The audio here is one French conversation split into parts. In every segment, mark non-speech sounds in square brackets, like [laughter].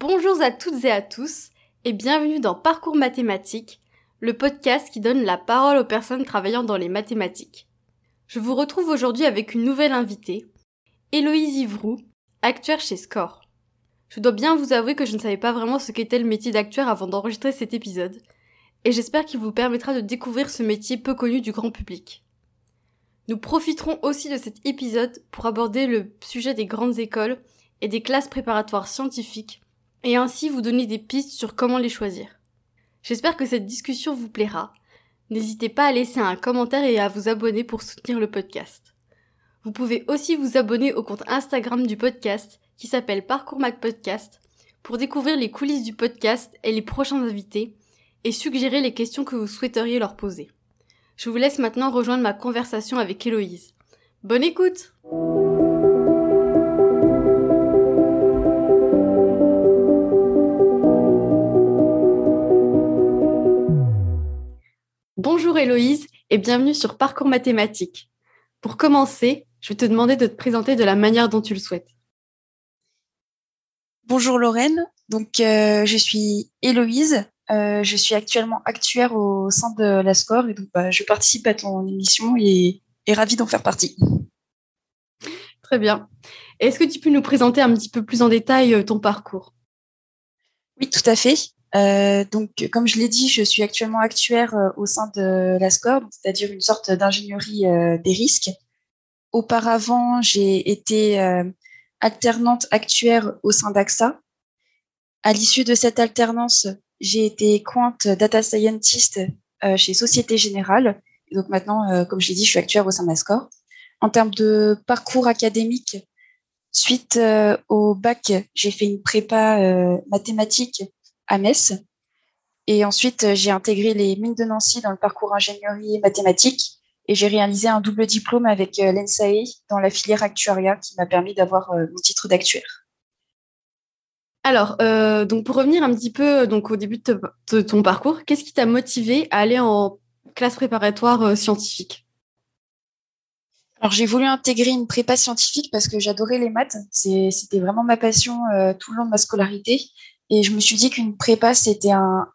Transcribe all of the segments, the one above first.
Bonjour à toutes et à tous et bienvenue dans Parcours mathématiques, le podcast qui donne la parole aux personnes travaillant dans les mathématiques. Je vous retrouve aujourd'hui avec une nouvelle invitée, Héloïse Ivroux, actuaire chez Score. Je dois bien vous avouer que je ne savais pas vraiment ce qu'était le métier d'actuaire avant d'enregistrer cet épisode, et j'espère qu'il vous permettra de découvrir ce métier peu connu du grand public. Nous profiterons aussi de cet épisode pour aborder le sujet des grandes écoles et des classes préparatoires scientifiques, et ainsi vous donner des pistes sur comment les choisir. J'espère que cette discussion vous plaira. N'hésitez pas à laisser un commentaire et à vous abonner pour soutenir le podcast. Vous pouvez aussi vous abonner au compte Instagram du podcast qui s'appelle Parcours Mac Podcast pour découvrir les coulisses du podcast et les prochains invités et suggérer les questions que vous souhaiteriez leur poser. Je vous laisse maintenant rejoindre ma conversation avec Héloïse. Bonne écoute Bonjour Héloïse et bienvenue sur Parcours Mathématiques. Pour commencer, je vais te demander de te présenter de la manière dont tu le souhaites. Bonjour Lorraine, donc euh, je suis Héloïse, euh, je suis actuellement actuaire au sein de la SCORE et donc bah, je participe à ton émission et, et ravie d'en faire partie. Très bien. Est-ce que tu peux nous présenter un petit peu plus en détail euh, ton parcours? Oui, tout à fait. Euh, donc, comme je l'ai dit, je suis actuellement actuaire euh, au sein de la SCORE, c'est-à-dire une sorte d'ingénierie des risques. Auparavant, j'ai été alternante actuaire au sein d'AXA. À l'issue de cette alternance, j'ai été quant data scientist euh, chez Société Générale. Donc maintenant, euh, comme je l'ai dit, je suis actuaire au sein de Mascor. En termes de parcours académique, suite euh, au bac, j'ai fait une prépa mathématique à Metz. Et ensuite, j'ai intégré les mines de Nancy dans le parcours ingénierie et mathématiques. Et j'ai réalisé un double diplôme avec l'ENSAE dans la filière actuariat qui m'a permis d'avoir mon titre d'actuaire. Alors, euh, donc pour revenir un petit peu donc au début de, ton parcours, qu'est-ce qui t'a motivé à aller en classe préparatoire euh, scientifique? Alors j'ai voulu intégrer une prépa scientifique parce que j'adorais les maths. C'était vraiment ma passion euh, tout le long de ma scolarité. Et je me suis dit qu'une prépa, c'était un,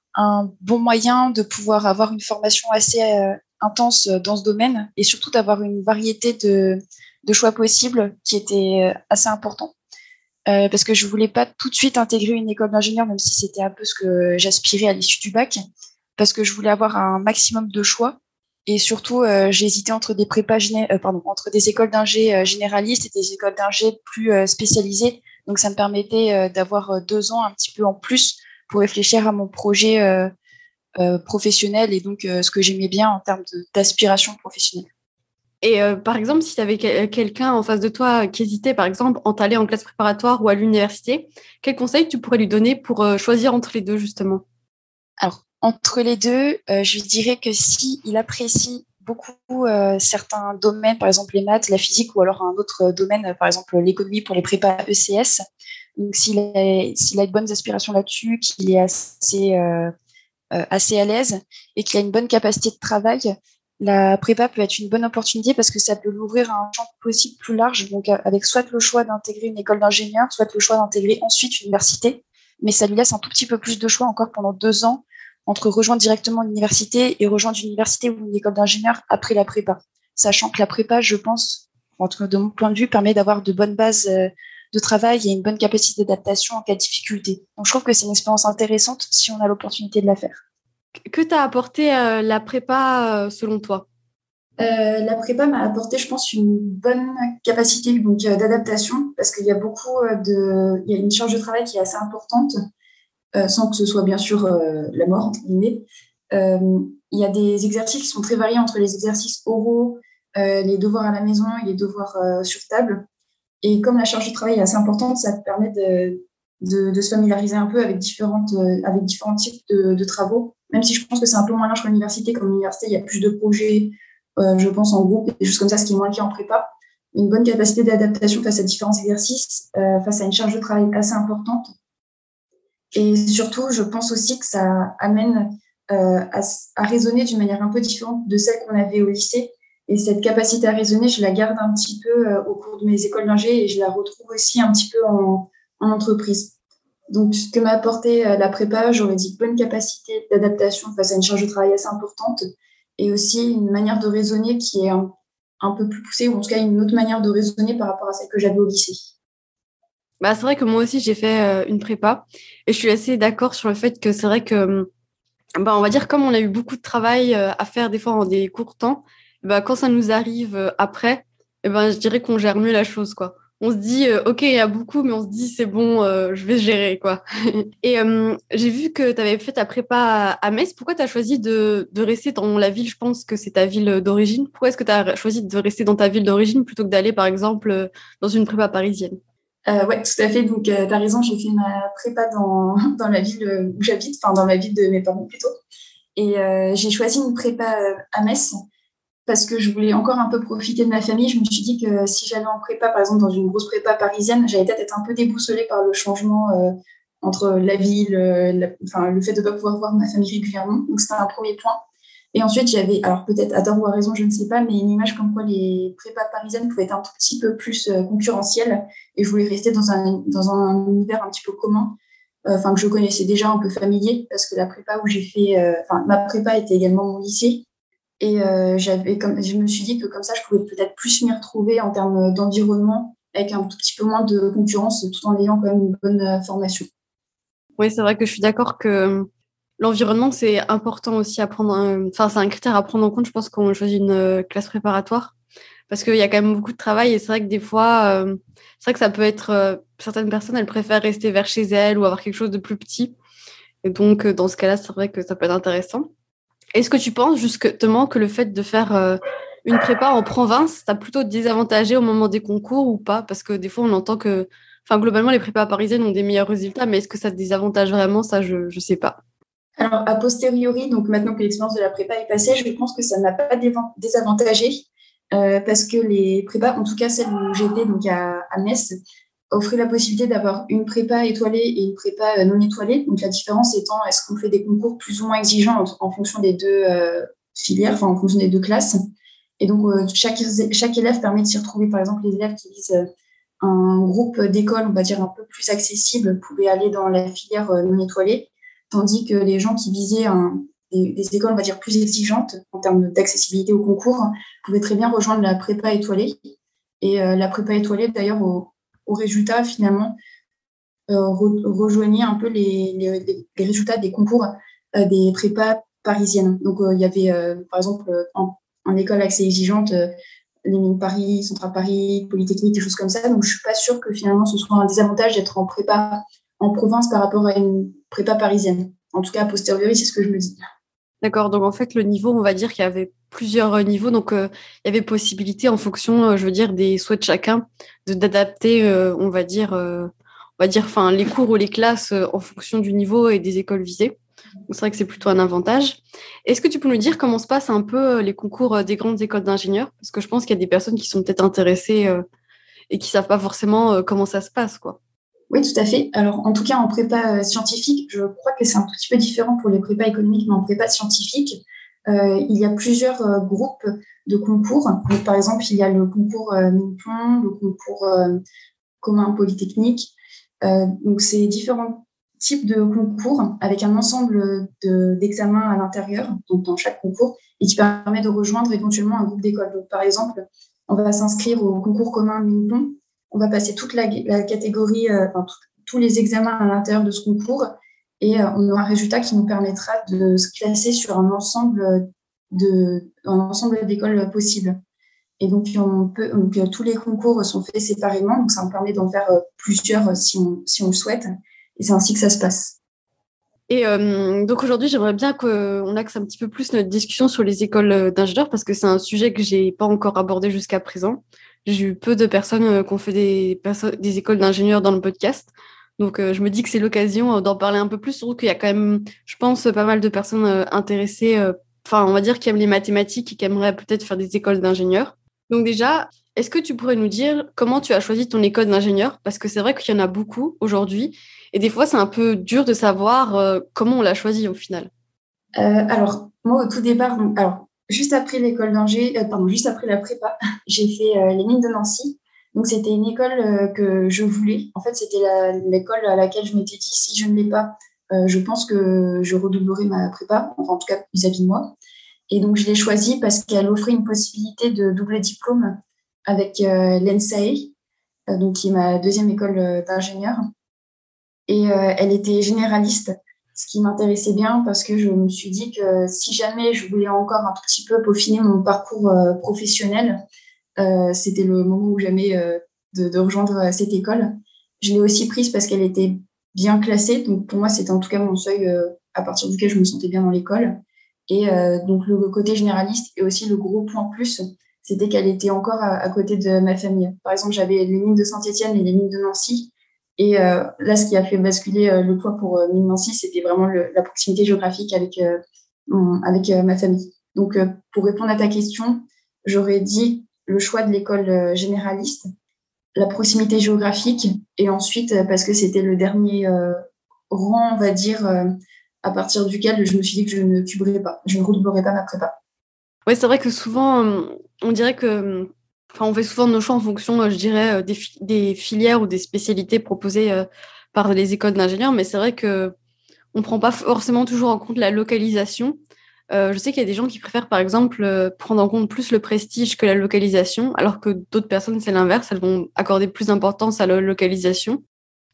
bon moyen de pouvoir avoir une formation assez intense dans ce domaine et surtout d'avoir une variété de, choix possibles qui était assez important. Euh, parce que je voulais pas tout de suite intégrer une école d'ingénieur, même si c'était un peu ce que j'aspirais à l'issue du bac, parce que je voulais avoir un maximum de choix. Et surtout, euh, j'ai hésité entre des prépas euh, pardon, entre des écoles d'ingé généralistes et des écoles d'ingé plus spécialisées. Donc, ça me permettait d'avoir deux ans un petit peu en plus pour réfléchir à mon projet professionnel et donc ce que j'aimais bien en termes d'aspiration professionnelle. Et euh, par exemple, si tu avais quelqu'un en face de toi qui hésitait, par exemple, en t'aller en classe préparatoire ou à l'université, quel conseil tu pourrais lui donner pour euh, choisir entre les deux, justement? Alors, entre les deux, euh, je lui dirais que s'il il apprécie beaucoup certains domaines, par exemple les maths, la physique, ou alors un autre domaine, par exemple l'économie pour les prépas ECS, donc s'il a, de bonnes aspirations là-dessus, qu'il est assez, assez à l'aise et qu'il a une bonne capacité de travail, la prépa peut être une bonne opportunité parce que ça peut l'ouvrir à un champ possible plus large, donc euh, avec soit le choix d'intégrer une école d'ingénieur, soit le choix d'intégrer ensuite une université, mais ça lui laisse un tout petit peu plus de choix encore pendant deux ans entre rejoindre directement l'université et rejoindre une université ou une école d'ingénieur après la prépa. Sachant que la prépa, je pense, de mon point de vue, permet d'avoir de bonnes bases euh, de travail et une bonne capacité d'adaptation en cas de difficulté. Donc je trouve que c'est une expérience intéressante si on a l'opportunité de la faire. Que t'a apporté euh, la prépa euh, selon toi? Euh, la prépa m'a apporté, je pense, une bonne capacité donc d'adaptation parce qu'il y a beaucoup de, il y a une charge de travail qui est assez importante, sans que ce soit bien sûr la mort entre guillemets. il y a des exercices qui sont très variés entre les exercices oraux, les devoirs à la maison et les devoirs sur table. Et comme la charge de travail est assez importante, ça permet de, se familiariser un peu avec différentes, avec différents types de, travaux même si je pense que c'est un peu moins large qu'en université. Comme l'université, il y a plus de projets, euh, je pense, en groupe, des choses comme ça, ce qui est moins le cas en prépa. Une bonne capacité d'adaptation face à différents exercices, euh, face à une charge de travail assez importante. Et surtout, je pense aussi que ça amène euh, à, raisonner d'une manière un peu différente de celle qu'on avait au lycée. Et cette capacité à raisonner, je la garde un petit peu au cours de mes écoles d'ingé et je la retrouve aussi un petit peu en, en entreprise. Donc, ce que m'a apporté la prépa, j'aurais dit bonne capacité d'adaptation face à une charge de travail assez importante et aussi une manière de raisonner qui est un, un peu plus poussée, ou en tout cas une autre manière de raisonner par rapport à celle que j'avais au lycée. Bah, c'est vrai que moi aussi, j'ai fait une prépa et je suis assez d'accord sur le fait que c'est vrai que, bah, on va dire, comme on a eu beaucoup de travail à faire des fois en des courts temps, bah, quand ça nous arrive après, et ben, je dirais qu'on gère mieux la chose. quoi. On se dit, OK, il y a beaucoup, mais on se dit, c'est bon, je vais gérer. quoi. [laughs] et j'ai vu que tu avais fait ta prépa à Metz. Pourquoi tu as choisi de, de, rester dans la ville? Je pense que c'est ta ville d'origine. Pourquoi est-ce que tu as choisi de rester dans ta ville d'origine plutôt que d'aller, par exemple, dans une prépa parisienne? Euh, oui, tout à fait. Donc, euh, tu raison, j'ai fait ma prépa dans, [laughs] dans la ville où j'habite, enfin, dans la ville de mes parents plutôt. Et euh, j'ai choisi une prépa euh, à Metz parce que je voulais encore un peu profiter de ma famille. Je me suis dit que si j'allais en prépa, par exemple, dans une grosse prépa parisienne, j'allais peut-être être un peu déboussolée par le changement euh, entre la ville, enfin, le fait de ne pas pouvoir voir ma famille régulièrement. Donc, c'était un premier point. Et ensuite, j'avais, alors peut-être à tort ou à raison, je ne sais pas, mais une image comme quoi les prépas parisiennes pouvaient être un tout petit peu plus euh, concurrentielles. Et je voulais rester dans un, dans un univers un petit peu commun, euh, enfin que je connaissais déjà un peu familier, parce que la prépa où j'ai fait, euh, enfin ma prépa était également mon lycée. Et comme, je me suis dit que comme ça, je pouvais peut-être plus m'y retrouver en termes d'environnement, avec un tout petit peu moins de concurrence, tout en ayant quand même une bonne formation. Oui, c'est vrai que je suis d'accord que L'environnement, c'est important aussi à prendre. Enfin, c'est un critère à prendre en compte, je pense, quand on choisit une euh, classe préparatoire. Parce qu'il y a quand même beaucoup de travail et c'est vrai que des fois, euh, c'est vrai que ça peut être. Euh, certaines personnes, elles préfèrent rester vers chez elles ou avoir quelque chose de plus petit. Et donc, dans ce cas-là, c'est vrai que ça peut être intéressant. Est-ce que tu penses justement que le fait de faire une prépa en province, t'as plutôt désavantagé au moment des concours ou pas? Parce que des fois, on entend que. Enfin, globalement, les prépas parisiennes ont des meilleurs résultats, mais est-ce que ça te désavantage vraiment? Ça, je ne sais pas. Alors, a posteriori, donc maintenant que l'expérience de la prépa est passée, je pense que ça n'a pas désavantagé euh, parce que les prépas, en tout cas celle où j'étais, donc à, Metz, offraient la possibilité d'avoir une prépa étoilée et une prépa euh, non étoilée. Donc, la différence étant, est-ce qu'on fait des concours plus ou moins exigeants en, fonction des deux euh, filières, enfin en fonction des deux classes? Et donc, chaque, chaque élève permet de s'y retrouver. Par exemple, les élèves qui visent un groupe d'écoles, on va dire, un peu plus accessible, pouvaient aller dans la filière non étoilée tandis que les gens qui visaient des, écoles, on dire, plus exigeantes en termes d'accessibilité au concours, pouvaient très bien rejoindre la prépa étoilée. Et euh, la prépa étoilée, d'ailleurs, au, résultat, finalement, euh, rejoignait un peu les, résultats des concours euh, des prépas parisiennes. Donc, il y avait, par exemple, en, école assez exigeante, les mines Paris, Central Paris, Polytechnique, des choses comme ça. Donc, je ne suis pas sûre que finalement, ce soit un désavantage d'être en prépa en province par rapport à une prépa parisienne. En tout cas, a posteriori, c'est ce que je me dis. D'accord. Donc, en fait, le niveau, on va dire qu'il y avait plusieurs euh, niveaux. Donc, euh, il y avait possibilité, en fonction, euh, je veux dire, des souhaits de chacun, d'adapter, on va dire, on va dire, enfin, les cours ou les classes en fonction du niveau et des écoles visées. c'est vrai que c'est plutôt un avantage. Est-ce que tu peux nous dire comment se passent un peu les concours des grandes écoles d'ingénieurs? Parce que je pense qu'il y a des personnes qui sont peut-être intéressées et qui savent pas forcément comment ça se passe, quoi. Oui, tout à fait. Alors, en tout cas, en prépa euh, scientifique, je crois que c'est un tout petit peu différent pour les prépas économiques, mais en prépa scientifique, euh, il y a plusieurs euh, groupes de concours. par exemple, il y a le concours euh, le concours commun polytechnique. donc, c'est différents types de concours avec un ensemble d'examens à l'intérieur, dans chaque concours, et qui permet de rejoindre éventuellement un groupe d'école. Par exemple, on va s'inscrire au concours commun Minpon on va passer toute la, catégorie, euh, tous les examens à l'intérieur de ce concours et euh, on aura un résultat qui nous permettra de se classer sur un ensemble ensemble d'écoles possibles. Et donc, euh, tous les concours sont faits séparément, donc ça nous permet d'en faire plusieurs si on, si on le souhaite. Et c'est ainsi que ça se passe. Et donc aujourd'hui, j'aimerais bien qu'on axe un petit peu plus notre discussion sur les écoles d'ingénieurs parce que c'est un sujet que j'ai pas encore abordé jusqu'à présent. J'ai eu peu de personnes euh, qui ont fait des, des écoles d'ingénieurs dans le podcast. Donc, euh, je me dis que c'est l'occasion euh, d'en parler un peu plus, surtout qu'il y a quand même, je pense, pas mal de personnes intéressées, enfin, on va dire, qui aiment les mathématiques et qui aimeraient peut-être faire des écoles d'ingénieurs. Donc, déjà, est-ce que tu pourrais nous dire comment tu as choisi ton école d'ingénieur? Parce que c'est vrai qu'il y en a beaucoup aujourd'hui. Et des fois, c'est un peu dur de savoir comment on l'a choisi au final. alors, moi, au tout départ, alors, juste après l'école d'Angers, euh, pardon, juste après la prépa, [laughs] j'ai fait euh, les mines de Nancy. Donc c'était une école que je voulais. En fait, c'était l'école à laquelle je m'étais dit si je ne l'ai pas, je pense que je redoublerai ma prépa, en tout cas vis-à-vis de moi. Et donc je l'ai choisie parce qu'elle offrait une possibilité de double diplôme avec l'ENSAE, donc qui est ma deuxième école d'ingénieur. Et elle était généraliste ce qui m'intéressait bien parce que je me suis dit que si jamais je voulais encore un tout petit peu peaufiner mon parcours euh, professionnel, euh, c'était le moment où jamais euh, de, rejoindre cette école. Je l'ai aussi prise parce qu'elle était bien classée. Donc pour moi, c'était en tout cas mon seuil à partir duquel je me sentais bien dans l'école. Et donc le côté généraliste et aussi le gros point plus, c'était qu'elle était encore à, côté de ma famille. Par exemple, j'avais les mines de Saint-Étienne et les mines de Nancy et euh, là, ce qui a fait basculer euh, le poids pour euh, Nancy, c'était vraiment la proximité géographique avec, avec ma famille. Donc, pour répondre à ta question, j'aurais dit le choix de l'école généraliste, la proximité géographique, et ensuite, parce que c'était le dernier rang, on va dire, à partir duquel je me suis dit que je ne cuberais pas, je ne redoublerais pas ma prépa. Oui, c'est vrai que souvent, on dirait que On fait souvent nos choix en fonction, euh, je dirais, euh, des, filières ou des spécialités proposées euh, par les écoles d'ingénieurs, mais c'est vrai que on prend pas forcément toujours en compte la localisation. je sais qu'il y a des gens qui préfèrent, par exemple, prendre en compte plus le prestige que la localisation, alors que d'autres personnes, c'est l'inverse, elles vont accorder plus d'importance à la localisation.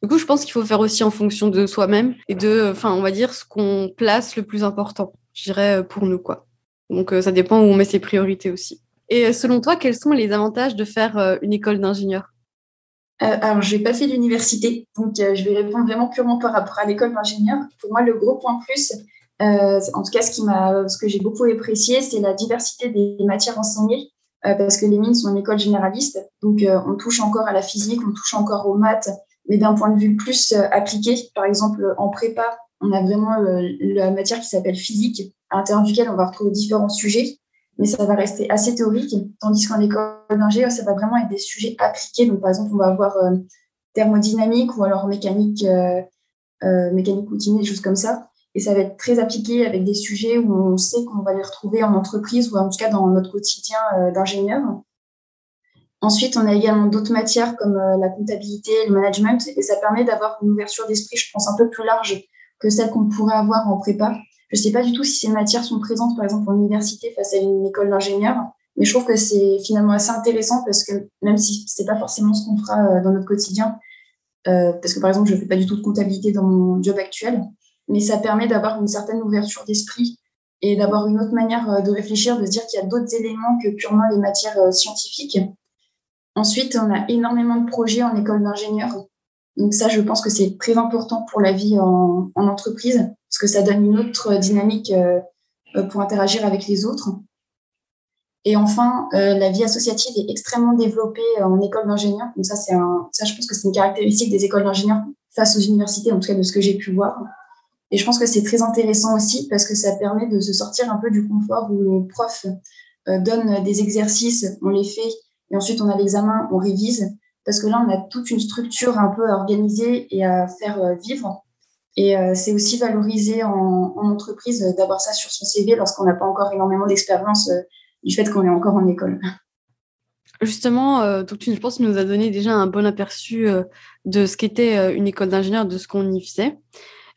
Du coup, je pense qu'il faut faire aussi en fonction de soi-même et de, enfin, on va dire, ce qu'on place le plus important, je pour nous, quoi. Donc, ça dépend où on met ses priorités aussi. Et euh, selon toi, quels sont les avantages de faire euh, une école d'ingénieur? Euh, alors, je n'ai pas fait l'université, donc je vais répondre vraiment purement par rapport à l'école d'ingénieur. Pour moi, le gros point plus, en tout cas, ce, ce que j'ai beaucoup apprécié, c'est la diversité des matières enseignées, parce que les mines sont une école généraliste, donc on touche encore à la physique, on touche encore aux maths, mais d'un point de vue plus appliqué. Par exemple, en prépa, on a vraiment la matière qui s'appelle physique, à l'intérieur duquel on va retrouver différents sujets mais ça va rester assez théorique, tandis qu'en école d'ingé, ça va vraiment être des sujets appliqués. Donc, par exemple, on va avoir euh, thermodynamique ou alors mécanique, euh, euh, mécanique des choses comme ça. Et ça va être très appliqué avec des sujets où on sait qu'on va les retrouver en entreprise ou en tout cas dans notre quotidien euh, d'ingénieur. Ensuite, on a également d'autres matières comme la comptabilité, le management, et ça permet d'avoir une ouverture d'esprit, je pense, un peu plus large que celle qu'on pourrait avoir en prépa. Je ne sais pas du tout si ces matières sont présentes, par exemple, en université face à une école d'ingénieur, mais je trouve que c'est finalement assez intéressant parce que même si c'est pas forcément ce qu'on fera euh, dans notre quotidien, euh, parce que par exemple, je ne fais pas du tout de comptabilité dans mon job actuel, mais ça permet d'avoir une certaine ouverture d'esprit et d'avoir une autre manière euh, de réfléchir, de se dire qu'il y a d'autres éléments que purement les matières scientifiques. Ensuite, on a énormément de projets en école d'ingénieur. Donc ça, je pense que c'est très important pour la vie en, en entreprise parce que ça donne une autre dynamique euh, euh, pour interagir avec les autres. Et enfin, euh, la vie associative est extrêmement développée en école d'ingénieur. Donc ça, c'est un, ça, je pense que c'est une caractéristique des écoles d'ingénieurs face aux universités, en tout cas de ce que j'ai pu voir. Et je pense que c'est très intéressant aussi parce que ça permet de se sortir un peu du confort où le prof donne des exercices, on les fait, et ensuite on a l'examen, on révise. Parce que là, on a toute une structure un peu à organiser et à faire vivre. Et euh, c'est aussi valorisé en, entreprise d'avoir ça sur son CV lorsqu'on n'a pas encore énormément d'expérience euh, du fait qu'on est encore en école. Justement, euh, donc tu, je pense, nous a donné déjà un bon aperçu de ce qu'était une école d'ingénieur, de ce qu'on y faisait.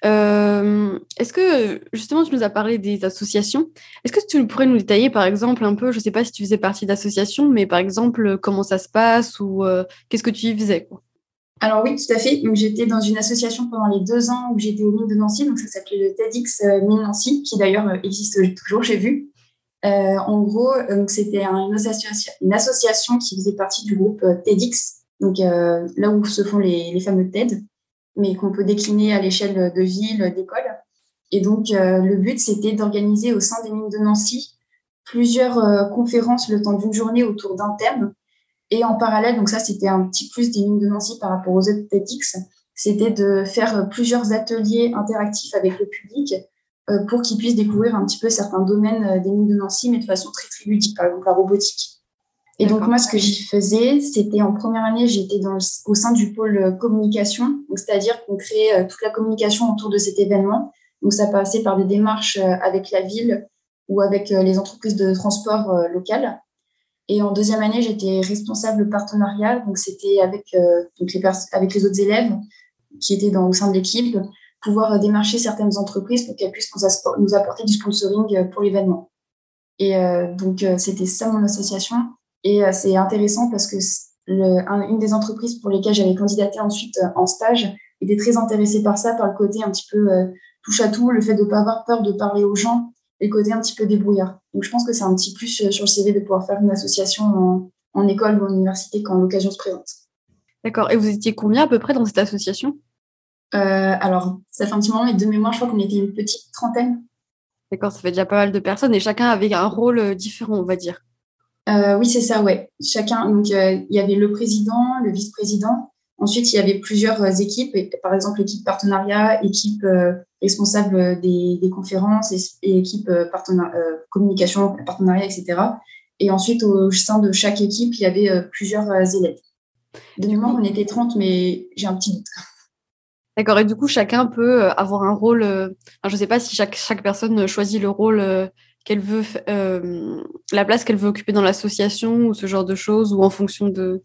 Est-ce que, justement, tu nous as parlé des associations. Est-ce que tu pourrais nous détailler, par exemple, un peu, je ne sais pas si tu faisais partie d'associations, mais par exemple, comment ça se passe ou qu'est-ce que tu y faisais alors oui, tout à fait. J'étais dans une association pendant les deux ans où j'étais au mines de Nancy, donc ça s'appelait le TEDx euh, Mine Nancy, qui d'ailleurs euh, existe toujours, j'ai vu. Euh, en gros, c'était une association, une association qui faisait partie du groupe TEDx, donc là où se font les, fameux TED, mais qu'on peut décliner à l'échelle de villes, d'écoles. Et donc le but, c'était d'organiser au sein des mines de Nancy plusieurs conférences le temps d'une journée autour d'un thème et en parallèle, donc ça, c'était un petit plus des mines de Nancy par rapport aux TEDx, c'était de faire plusieurs ateliers interactifs avec le public euh, pour qu'ils puissent découvrir un petit peu certains domaines euh, des mines de Nancy, mais de façon très, très ludique, par exemple la robotique. Et donc, moi, ce que j'y faisais, c'était en première année, j'étais au sein du pôle communication, c'est-à-dire qu'on créait euh, toute la communication autour de cet événement. Donc, ça passait par des démarches avec la ville ou avec les entreprises de transport locales. Et en deuxième année, j'étais responsable partenariat, donc c'était avec, donc les avec les autres élèves qui étaient dans, au sein de l'équipe, pouvoir démarcher certaines entreprises pour qu'elles puissent nous, apporter du sponsoring pour l'événement. Et donc, c'était ça mon association. Et c'est intéressant parce que une des entreprises pour lesquelles j'avais candidaté ensuite euh, en stage était très intéressée par ça, par le côté un petit peu euh, touche à tout, le fait de ne pas avoir peur de parler aux gens et le côté un petit peu débrouillard. Donc je pense que c'est un petit plus euh, sur le CV de pouvoir faire une association en, école ou en université quand l'occasion se présente. D'accord. Et vous étiez combien à peu près dans cette association? Alors, ça fait un petit moment, mais de mémoire, je crois qu'on était une petite trentaine. D'accord, ça fait déjà pas mal de personnes et chacun avait un rôle différent, on va dire. Euh, oui, c'est ça, ouais. Chacun, donc euh, il y avait le président, le vice-président. Ensuite, il y avait plusieurs euh, équipes, par exemple l'équipe partenariat, équipe responsable des, conférences et, équipe communication, partenariat, etc. Et ensuite, au sein de chaque équipe, il y avait plusieurs élèves. De mémoire, on était 30, mais j'ai un petit doute. D'accord. Et du coup, chacun peut avoir un rôle. je ne sais pas si chaque, chaque personne choisit le rôle qu'elle veut, euh, la place qu'elle veut occuper dans l'association ou ce genre de choses, ou en fonction de,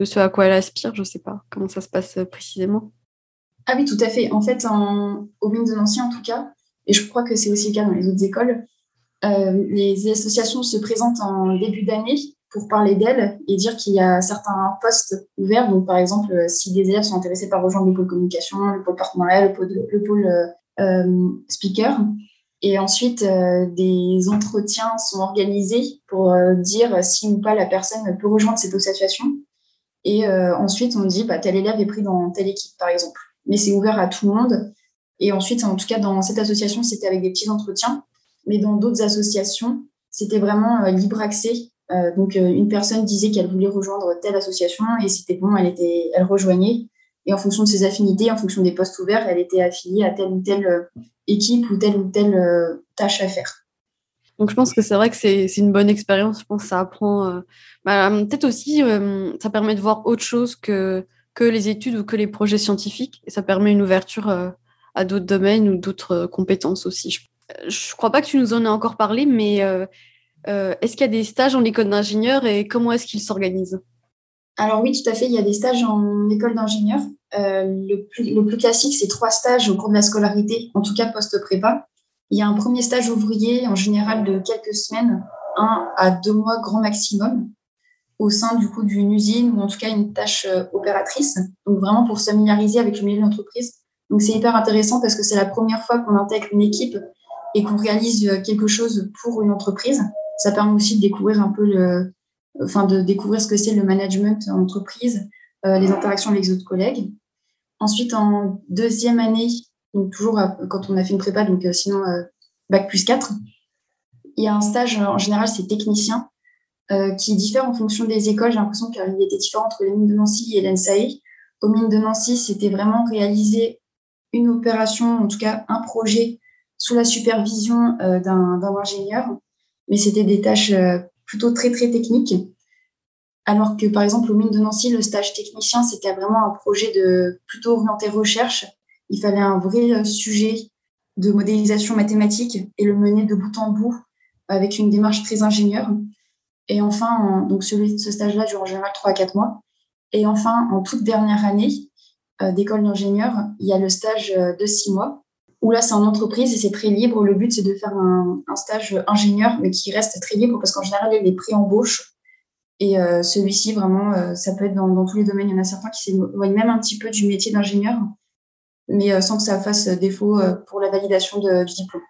de ce à quoi elle aspire, je sais pas comment ça se passe euh, précisément. Ah oui, tout à fait. En fait, en, au mine de Nancy, en tout cas, et je crois que c'est aussi le cas dans les autres écoles, euh, les associations se présentent en début d'année pour parler d'elles et dire qu'il y a certains postes ouverts. Donc, par exemple, si des élèves sont intéressés par rejoindre le pôle communication, le pôle partenariat, le pôle, le pôle speaker, et ensuite, euh, des entretiens sont organisés pour euh, dire si ou pas la personne peut rejoindre cette association. Et euh, ensuite, on dit bah, tel élève est pris dans telle équipe, par exemple. Mais c'est ouvert à tout le monde. Et ensuite, en tout cas, dans cette association, c'était avec des petits entretiens. Mais dans d'autres associations, c'était vraiment libre accès. donc, une personne disait qu'elle voulait rejoindre telle association et c'était bon, elle, était, elle rejoignait. Et en fonction de ses affinités, en fonction des postes ouverts, elle était affiliée à telle ou telle équipe ou telle ou telle euh, tâche à faire. Donc je pense que c'est vrai que c'est une bonne expérience. Je pense que ça apprend. Euh, bah, peut-être aussi, euh, ça permet de voir autre chose que, que les études ou que les projets scientifiques. Et ça permet une ouverture à d'autres domaines ou d'autres compétences aussi. Je ne crois pas que tu nous en aies encore parlé, mais est-ce qu'il y a des stages en école d'ingénieur et comment est-ce qu'ils s'organisent? Alors oui, tout à fait, il y a des stages en école d'ingénieur. Euh, le, plus, classique, c'est trois stages au cours de la scolarité, en tout cas post-prépa. Il y a un premier stage ouvrier, en général de quelques semaines, un à deux mois grand maximum, au sein du coup d'une usine ou en tout cas une tâche euh, opératrice. Donc vraiment pour se familiariser avec le milieu de l'entreprise. Donc c'est hyper intéressant parce que c'est la première fois qu'on intègre une équipe et qu'on réalise euh, quelque chose pour une entreprise. Ça permet aussi de découvrir un peu le, enfin de découvrir ce que c'est le management en entreprise, les interactions avec les autres collègues. Ensuite, en deuxième année, toujours quand on a fait une prépa, donc euh, sinon euh, bac plus 4, il y a un stage, en général, c'est technicien, qui diffère en fonction des écoles. J'ai l'impression qu'il était différent entre les mines de Nancy et l'ENSAE. Aux mines de Nancy, c'était vraiment réaliser une opération, en tout cas un projet, sous la supervision d'un ingénieur. Mais c'était des tâches plutôt très, très technique. Alors que, par exemple, au mine de Nancy, le stage technicien, c'était vraiment un projet de plutôt orienté recherche. Il fallait un vrai euh, sujet de modélisation mathématique et le mener de bout en bout avec une démarche très ingénieure. Et enfin, donc celui, ce stage-là dure en général 3 à 4 mois. Et enfin, en toute dernière année euh, d'école d'ingénieur, il y a le stage euh, de 6 mois où là, c'est en entreprise et c'est très libre. Le but, c'est de faire un, stage ingénieur, mais qui reste très libre parce qu'en général, il y a des pré-embauches. Et euh, celui-ci, vraiment, euh, ça peut être dans, tous les domaines. Il y en a certains qui s'éloignent même un petit peu du métier d'ingénieur, mais euh, sans que ça fasse défaut pour la validation du diplôme.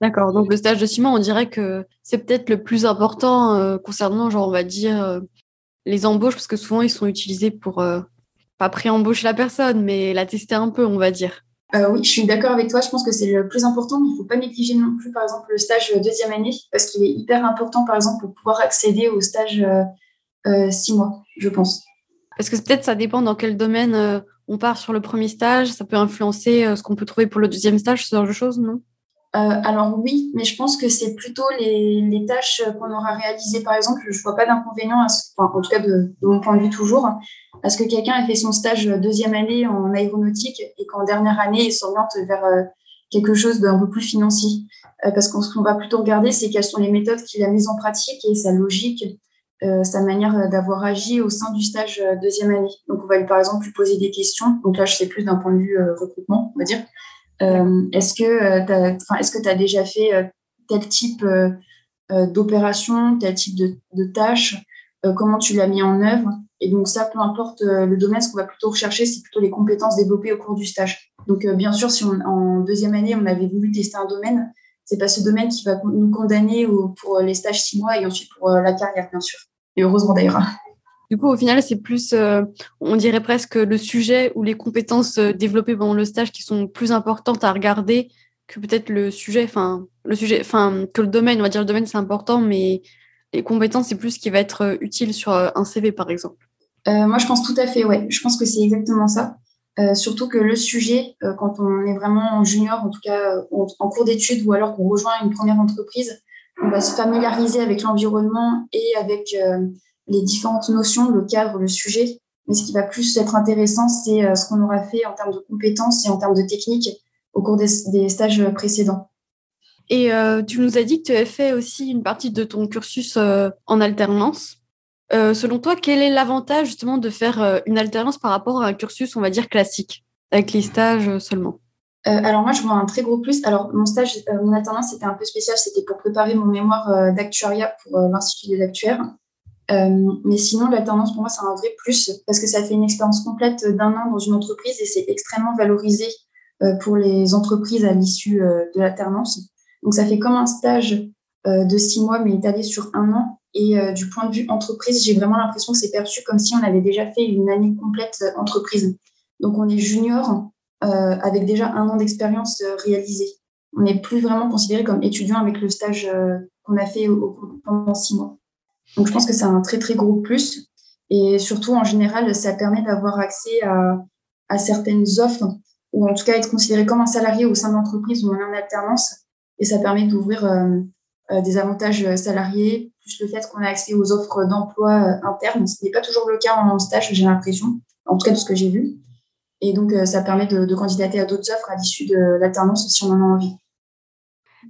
D'accord. Donc, le stage de ciment, on dirait que c'est peut-être le plus important concernant, genre, on va dire, les embauches, parce que souvent, ils sont utilisés pour, pas pré-embaucher la personne, mais la tester un peu, on va dire. Euh, oui, je suis d'accord avec toi. Je pense que c'est le plus important. Il ne faut pas négliger non plus, par exemple, le stage deuxième année, parce qu'il est hyper important, par exemple, pour pouvoir accéder au stage six mois, je pense. Parce que peut-être ça dépend dans quel domaine on part sur le premier stage. Ça peut influencer ce qu'on peut trouver pour le deuxième stage, ce genre de choses, non? Euh, alors oui, mais je pense que c'est plutôt les, les tâches qu'on aura réalisées. Par exemple, je ne vois pas d'inconvénient, enfin, en tout cas de, de, mon point de vue toujours, à ce que quelqu'un ait fait son stage deuxième année en aéronautique et qu'en dernière année, il s'oriente vers euh, quelque chose d'un peu plus financier. Euh, parce qu'on ce qu'on va plutôt regarder, c'est quelles sont les méthodes qu'il a mises en pratique et sa logique sa manière d'avoir agi au sein du stage deuxième année. Donc, on va lui, par exemple, lui poser des questions. Donc là, je sais plus d'un point de vue recrutement, on va dire. est-ce que tu as, déjà fait tel type d'opération, tel type de, tâche? Comment tu l'as mis en œuvre? Et donc, ça, peu importe le domaine, ce qu'on va plutôt rechercher, c'est plutôt les compétences développées au cours du stage. Donc, bien sûr, si en deuxième année, on avait voulu tester un domaine, c'est pas ce domaine qui va nous condamner pour les stages six mois et ensuite pour euh, la carrière, bien sûr. Et heureusement d'ailleurs. Du coup, au final, c'est plus, euh, on dirait presque le sujet ou les compétences euh, développées pendant le stage qui sont plus importantes à regarder que peut-être le sujet, enfin, le sujet, enfin, que le domaine. On va dire le domaine, c'est important, mais les compétences, c'est plus ce qui va être utile sur un CV, par exemple. moi, je pense tout à fait, ouais. Je pense que c'est exactement ça. Euh, surtout que le sujet, euh, quand on est vraiment en junior, en tout cas euh, en, cours d'études, ou alors qu'on rejoint une première entreprise, on va se familiariser avec l'environnement et avec les différentes notions, le cadre, le sujet. Mais ce qui va plus être intéressant, c'est ce qu'on aura fait en termes de compétences et en termes de techniques au cours des, stages précédents. Et tu nous as dit que tu avais fait aussi une partie de ton cursus en alternance. Euh, selon toi, quel est l'avantage justement de faire euh, une alternance par rapport à un cursus, on va dire, classique, avec les stages euh, alors moi, je vois un très gros plus. Alors mon stage, mon alternance, c'était un peu spécial. C'était pour préparer mon mémoire d'actuariat pour l'Institut des actuaires. mais sinon, l'alternance, pour moi, c'est un vrai plus parce que ça fait une expérience complète d'un an dans une entreprise et c'est extrêmement valorisé pour les entreprises à l'issue de l'alternance. Donc, ça fait comme un stage de six mois, mais étalé sur un an. Et euh, du point de vue entreprise, j'ai vraiment l'impression que c'est perçu comme si on avait déjà fait une année complète euh, entreprise. Donc on est junior euh, avec déjà un an d'expérience réalisée. On n'est plus vraiment considéré comme étudiant avec le stage qu'on a fait pendant six mois. Donc je pense que c'est un très très gros plus. Et surtout, en général, ça permet d'avoir accès à, certaines offres, ou en tout cas être considéré comme un salarié au sein de l'entreprise est en alternance. Et ça permet d'ouvrir des avantages salariés, plus le fait qu'on a accès aux offres d'emploi euh, internes, ce n'est pas toujours le cas en stage, j'ai l'impression, en tout cas de ce que j'ai vu. Et donc, euh, ça permet de, candidater à d'autres offres à l'issue de l'alternance si on en a envie.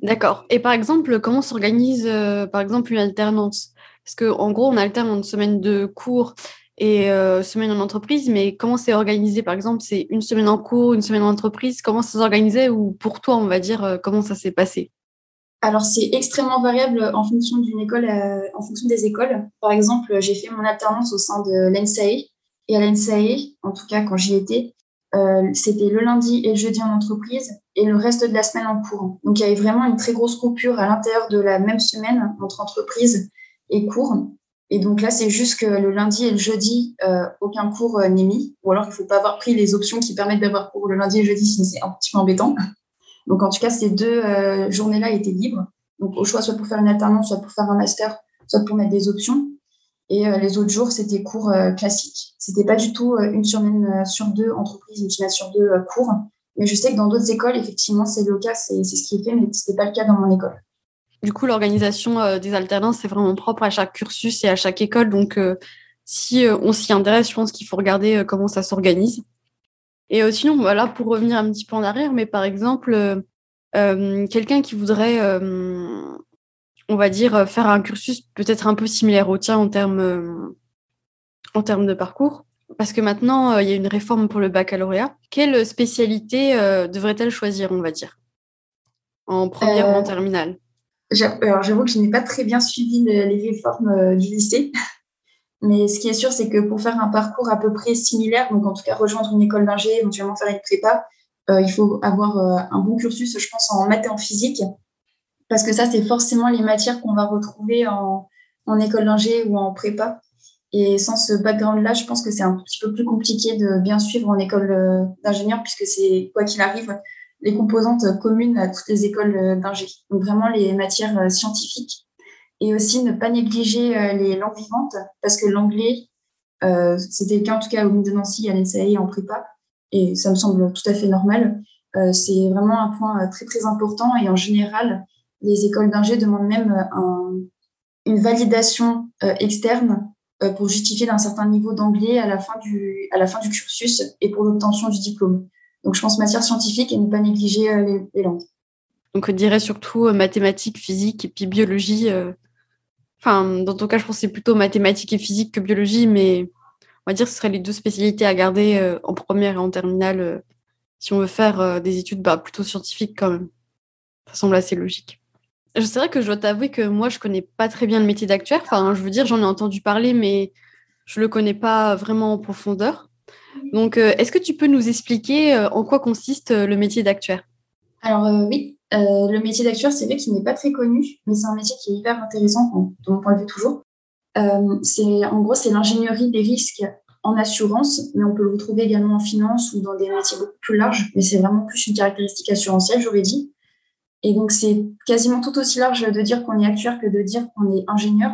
D'accord. Et par exemple, comment s'organise, euh, par exemple, une alternance? Parce qu'en gros, on alterne une semaine de cours et semaine en entreprise, mais comment c'est organisé? Par exemple, c'est une semaine en cours, une semaine en entreprise. Comment ça s'organisait ou pour toi, on va dire, comment ça s'est passé? Alors, c'est extrêmement variable en fonction d'une école, euh, en fonction des écoles. Par exemple, j'ai fait mon alternance au sein de l'ENSAE. Et à l'ENSAE, en tout cas quand j'y étais, euh, c'était le lundi et le jeudi en entreprise et le reste de la semaine en cours. Donc, il y avait vraiment une très grosse coupure à l'intérieur de la même semaine entre entreprise et cours. Et donc là, c'est juste que le lundi et le jeudi, euh, aucun cours n'est mis. Ou alors, il ne faut pas avoir pris les options qui permettent d'avoir cours le lundi et le jeudi, sinon c'est un petit peu embêtant. [laughs] Donc, en tout cas, ces deux euh, journées-là étaient libres. Donc, au choix, soit pour faire une alternance, soit pour faire un master, soit pour mettre des options. Et euh, les autres jours, c'était cours euh, classiques. C'était pas du tout une semaine sur deux entreprise, une semaine sur deux cours. Mais je sais que dans d'autres écoles, effectivement, c'est le cas, c'est ce qui est fait, mais ce n'était pas le cas dans mon école. Du coup, l'organisation des alternances, c'est vraiment propre à chaque cursus et à chaque école. Donc, si on s'y intéresse, je pense qu'il faut regarder comment ça s'organise. Et euh, sinon, voilà, pour revenir un petit peu en arrière, mais par exemple, euh, euh, quelqu'un qui voudrait, on va dire, faire un cursus peut-être un peu similaire au tien en termes, en termes de parcours, parce que maintenant, il y a une réforme pour le baccalauréat. Quelle spécialité devrait-elle choisir, on va dire, en première ou en terminale? Alors, j'avoue que je n'ai pas très bien suivi les réformes du lycée. [laughs] Mais ce qui est sûr, c'est que pour faire un parcours à peu près similaire, donc en tout cas rejoindre une école d'ingé, éventuellement faire une prépa, euh, il faut avoir euh, un bon cursus, je pense, en maths et en physique. Parce que ça, c'est forcément les matières qu'on va retrouver en, école d'ingé ou en prépa. Et sans ce background-là, je pense que c'est un petit peu plus compliqué de bien suivre en école euh, d'ingénieur, puisque c'est, quoi qu'il arrive, les composantes communes à toutes les écoles d'ingé. Donc vraiment les matières scientifiques et aussi ne pas négliger euh, les langues vivantes, parce que l'anglais, euh, c'était le cas en tout cas au Mines de Nancy, à l'ENSAE en prépa, et ça me semble tout à fait normal. Euh, c'est vraiment un point très très important, et en général, les écoles d'ingé demandent même une validation externe pour justifier d'un certain niveau d'anglais à, la fin du, à la fin du cursus et pour l'obtention du diplôme. Donc je pense matière scientifique et ne pas négliger les, langues. Donc on dirait surtout mathématiques, physique et puis biologie Enfin, dans ton cas, je pense que c'est plutôt mathématiques et physique que biologie, mais on va dire que ce seraient les deux spécialités à garder euh, en première et en terminale euh, si on veut faire euh, des études bah, plutôt scientifiques quand même. Ça semble assez logique. C'est vrai que je dois t'avouer que moi, je connais pas très bien le métier d'actuaire. Enfin, je veux dire, j'en ai entendu parler, mais je le connais pas vraiment en profondeur. Donc, est-ce que tu peux nous expliquer en quoi consiste le métier d'actuaire Alors oui, le métier d'actuaire, c'est vrai qu'il n'est pas très connu, mais c'est un métier qui est hyper intéressant, de mon point de vue toujours. en gros, c'est l'ingénierie des risques en assurance, mais on peut le retrouver également en finance ou dans des métiers beaucoup plus larges. Mais c'est vraiment plus une caractéristique assurantielle, j'aurais dit. Et donc, c'est quasiment tout aussi large de dire qu'on est actuaire que de dire qu'on est ingénieur,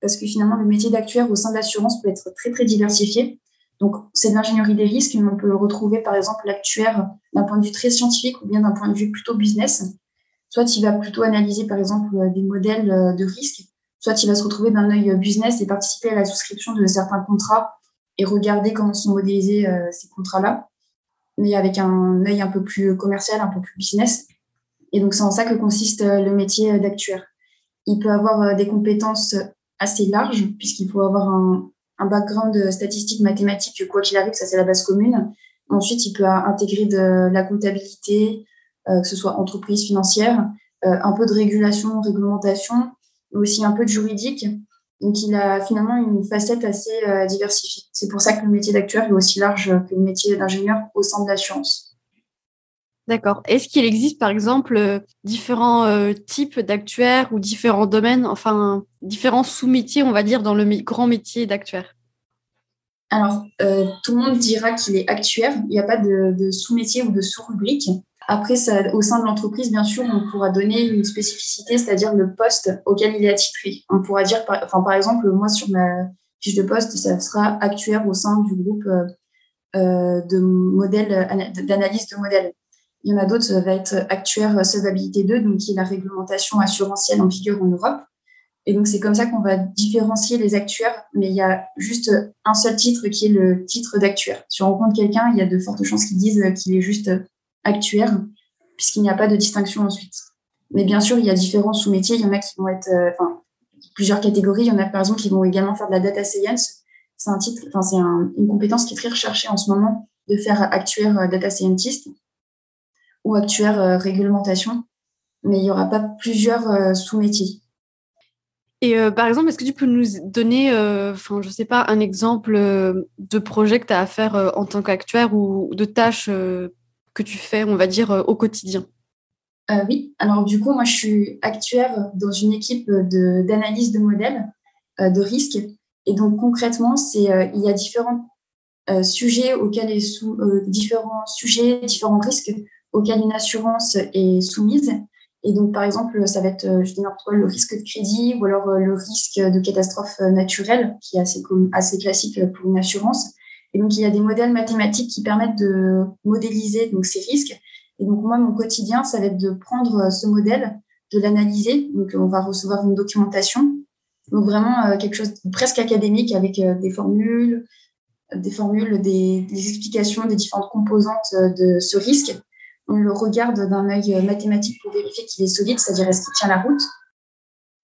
parce que finalement, le métier d'actuaire au sein de l'assurance peut être très, très diversifié. Donc, c'est de l'ingénierie des risques, mais on peut retrouver, par exemple, l'actuaire d'un point de vue très scientifique ou bien d'un point de vue plutôt business. Soit il va plutôt analyser, par exemple, des modèles de risques, soit il va se retrouver d'un œil business et participer à la souscription de certains contrats et regarder comment sont modélisés euh, ces contrats-là, mais avec un œil un peu plus commercial, un peu plus business. Et donc, c'est en ça que consiste euh, le métier d'actuaire. Il peut avoir euh, des compétences assez larges, puisqu'il faut avoir un, un background statistique, mathématique, quoi qu'il arrive, ça c'est la base commune. Ensuite, il peut intégrer de la comptabilité, que ce soit entreprise financière, un peu de régulation, réglementation, mais aussi un peu de juridique. Donc, il a finalement une facette assez euh, diversifiée. C'est pour ça que le métier d'actuaire est aussi large que le métier d'ingénieur au sein de l'assurance. D'accord. Est-ce qu'il existe, par exemple, euh, différents euh, types d'actuaires ou différents domaines, enfin, différents sous-métiers, on va dire, dans le grand métier d'actuaire? Alors, tout le monde dira qu'il est actuaire. Il n'y a pas de, sous-métier ou de sous-rubrique. Après, au sein de l'entreprise, bien sûr, on pourra donner une spécificité, c'est-à-dire le poste auquel il est attitré. On pourra dire, par, exemple, moi, sur ma fiche de poste, ça sera actuaire au sein du groupe euh, euh de d'analyse de modèles. Il y en a d'autres, ça va être actuaire solvabilité 2, donc qui est la réglementation assurantielle en vigueur en Europe. Et donc, c'est comme ça qu'on va différencier les actuaires, mais il y a juste un seul titre qui est le titre d'actuaire. Si on rencontre quelqu'un, il y a de fortes chances qu'ils disent qu'il est juste actuaire, puisqu'il n'y a pas de distinction ensuite. Mais bien sûr, il y a différents sous-métiers. Il y en a qui vont être, euh, enfin, plusieurs catégories. Il y en a par exemple qui vont également faire de la data science. C'est un titre, enfin, c'est une compétence qui est très recherchée en ce moment de faire actuaire euh, data scientist ou actuaire euh, réglementation. Mais il n'y aura pas plusieurs sous-métiers. Et par exemple, est-ce que tu peux nous donner, enfin, je sais pas, un exemple de projet que tu as à faire en tant qu'actuaire ou de tâches que tu fais, on va dire, euh, au quotidien? Euh, Oui, alors du coup, moi, je suis actuaire dans une équipe d'analyse de, modèles euh, de risques. Et donc, concrètement, c'est il y a différents sujets auxquels est sous, différents sujets, différents risques auxquels une assurance est soumise. Et donc, par exemple, ça va être, je dis n'importe quoi, le risque de crédit ou alors le risque de catastrophe naturelle, qui est assez, assez classique pour une assurance. Et donc, il y a des modèles mathématiques qui permettent de modéliser donc, ces risques. Et donc, moi, mon quotidien, ça va être de prendre euh, ce modèle, de l'analyser. Donc, on va recevoir une documentation. Donc, vraiment euh, quelque chose de presque académique avec euh, des formules, des formules, des, explications des différentes composantes de ce risque. On le regarde d'un œil mathématique pour vérifier qu'il est solide, c'est-à-dire est-ce qu'il tient la route.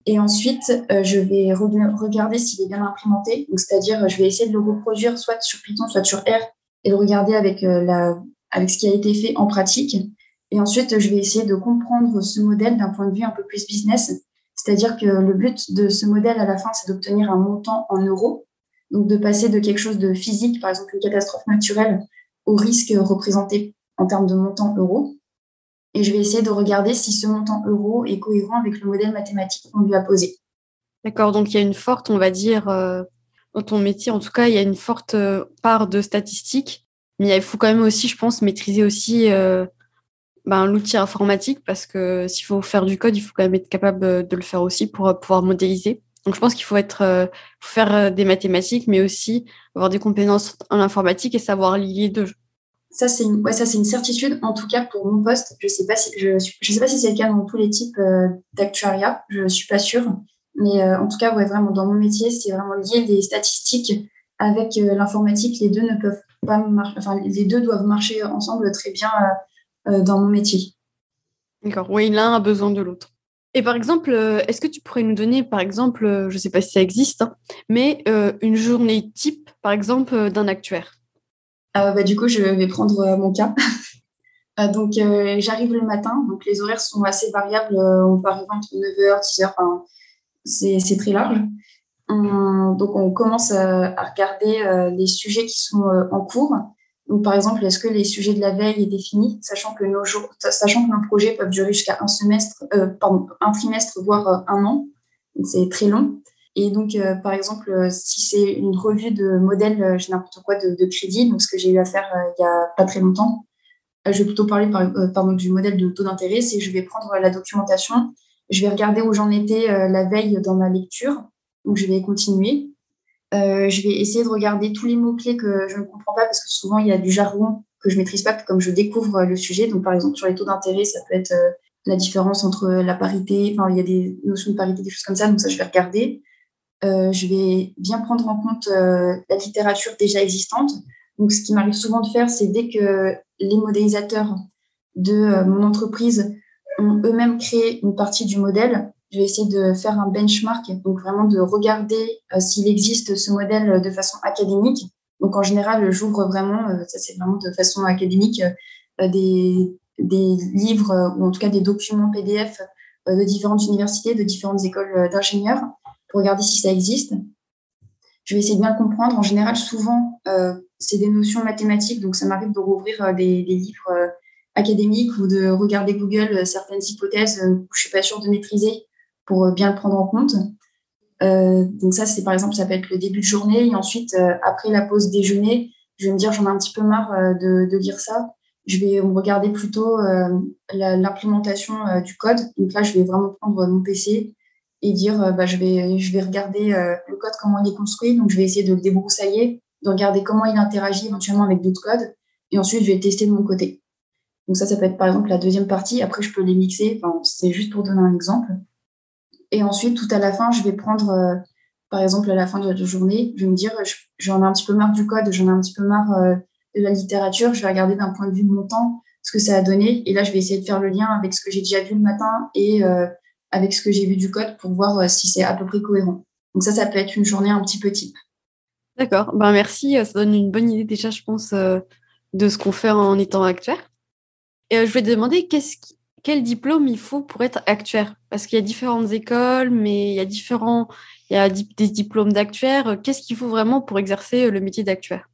Et ensuite, euh, je vais regarder s'il est bien implémenté. C'est-à-dire, je vais essayer de le reproduire soit sur Python, soit sur R, et le regarder avec, euh, la, avec ce qui a été fait en pratique. Et ensuite, je vais essayer de comprendre ce modèle d'un point de vue un peu plus business. C'est-à-dire que le but de ce modèle à la fin, c'est d'obtenir un montant en euros. Donc, de passer de quelque chose de physique, par exemple une catastrophe naturelle, au risque représenté en termes de montant euros et je vais essayer de regarder si ce montant euro est cohérent avec le modèle mathématique qu'on lui a posé. D'accord, donc il y a une forte, on va dire, euh, dans ton métier, en tout cas, il y a une forte euh, part de statistiques, mais il faut quand même aussi, je pense, maîtriser aussi euh, ben, l'outil informatique parce que s'il faut faire du code, il faut quand même être capable de le faire aussi pour pouvoir modéliser. Donc je pense qu'il faut être, faut faire des mathématiques, mais aussi avoir des compétences en informatique et savoir lier les deux. Ça, c'est une, ouais, une certitude. En tout cas, pour mon poste, je sais pas si, je, je sais pas si c'est le cas dans tous les types euh, d'actuariat. Je suis pas sûre. Mais euh, en tout cas, vraiment, dans mon métier, c'est vraiment lié les statistiques avec euh, l'informatique. Les deux ne peuvent pas marcher, enfin, les deux doivent marcher ensemble très bien dans mon métier. D'accord. Oui, l'un a besoin de l'autre. Et par exemple, est-ce que tu pourrais nous donner, par exemple, je ne sais pas si ça existe, hein, mais une journée type, par exemple, d'un actuaire? Bah, Du coup, je vais prendre mon cas. [laughs] donc, j'arrive le matin, donc les horaires sont assez variables. on peut arriver entre 9h, 10h, enfin, c'est très large. donc, on commence à, regarder les sujets qui sont en cours. Donc, par exemple, est-ce que les sujets de la veille est défini, sachant que nos jours, sachant que nos projets peuvent durer jusqu'à un semestre, euh, pardon, un trimestre, voire euh, un an. C'est très long. Et donc, euh, par exemple, si c'est une revue de modèle, j'ai n'importe quoi de, crédit, donc ce que j'ai eu à faire il y a pas très longtemps, je vais plutôt parler par, du modèle de taux d'intérêt, c'est je vais prendre la documentation, je vais regarder où j'en étais la veille dans ma lecture, donc je vais continuer. Euh, je vais essayer de regarder tous les mots-clés que je ne comprends pas parce que souvent il y a du jargon que je maîtrise pas comme je découvre le sujet. Donc par exemple sur les taux d'intérêt, ça peut être euh, la différence entre la parité, enfin il y a des notions de parité, des choses comme ça, donc ça je vais regarder. Euh, je vais bien prendre en compte la littérature déjà existante. Donc ce qui m'arrive souvent de faire, c'est dès que les modélisateurs de mon entreprise ont eux-mêmes créé une partie du modèle, je vais essayer de faire un benchmark, donc vraiment de regarder euh, s'il existe ce modèle de façon académique. Donc en général, j'ouvre vraiment, euh, ça c'est vraiment de façon académique, euh, des, des livres ou en tout cas des documents PDF de différentes universités, de différentes écoles d'ingénieurs regarder si ça existe. Je vais essayer de bien le comprendre. En général, souvent, c'est des notions mathématiques, donc ça m'arrive de rouvrir des, des livres académiques ou de regarder Google certaines hypothèses que je suis pas sûre de maîtriser pour euh, bien le prendre en compte. Euh, donc ça, c'est par exemple, ça peut être le début de journée et ensuite, euh, après la pause déjeuner, je vais me dire j'en ai un petit peu marre de, de, lire ça. Je vais regarder plutôt l'implémentation du code. Donc là, je vais vraiment prendre mon PC dire bah, je, vais, je vais regarder le code, comment il est construit. Donc je vais essayer de le débroussailler, de regarder comment il interagit éventuellement avec d'autres codes. Et ensuite, je vais tester de mon côté. Donc ça, ça peut être par exemple la deuxième partie. Après, je peux les mixer. C'est juste pour donner un exemple. Et ensuite, tout à la fin, je vais prendre, euh, par exemple, à la fin de la journée, je vais me dire, j'en ai un petit peu marre du code, j'en ai un petit peu marre euh, de la littérature, je vais regarder d'un point de vue de mon temps ce que ça a donné. Et là, je vais essayer de faire le lien avec ce que j'ai déjà vu le matin et euh, avec ce que j'ai vu du code pour voir si c'est à peu près cohérent. Donc ça, ça peut être une journée un petit peu type. D'accord, ben merci, ça donne une bonne idée déjà, je pense, de ce qu'on fait en étant actuaire. Et je vais te demander, quel diplôme il faut pour être actuaire? Parce qu'il y a différentes écoles, mais il y a différents, il y a des diplômes d'actuaire. Qu'est-ce qu'il faut vraiment pour exercer le métier d'actuaire?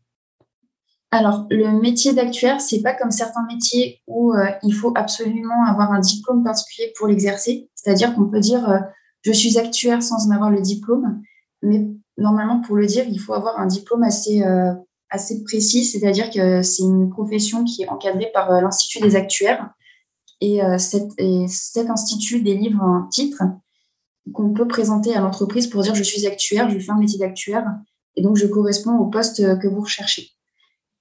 Alors, le métier d'actuaire, c'est pas comme certains métiers où euh, il faut absolument avoir un diplôme particulier pour l'exercer. C'est-à-dire qu'on peut dire euh, je suis actuaire sans en avoir le diplôme, mais normalement pour le dire, il faut avoir un diplôme assez euh, précis. C'est-à-dire que c'est une profession qui est encadrée par l'Institut des actuaires, et, cet institut délivre un titre qu'on peut présenter à l'entreprise pour dire je suis actuaire, je fais un métier d'actuaire et donc je corresponds au poste que vous recherchez.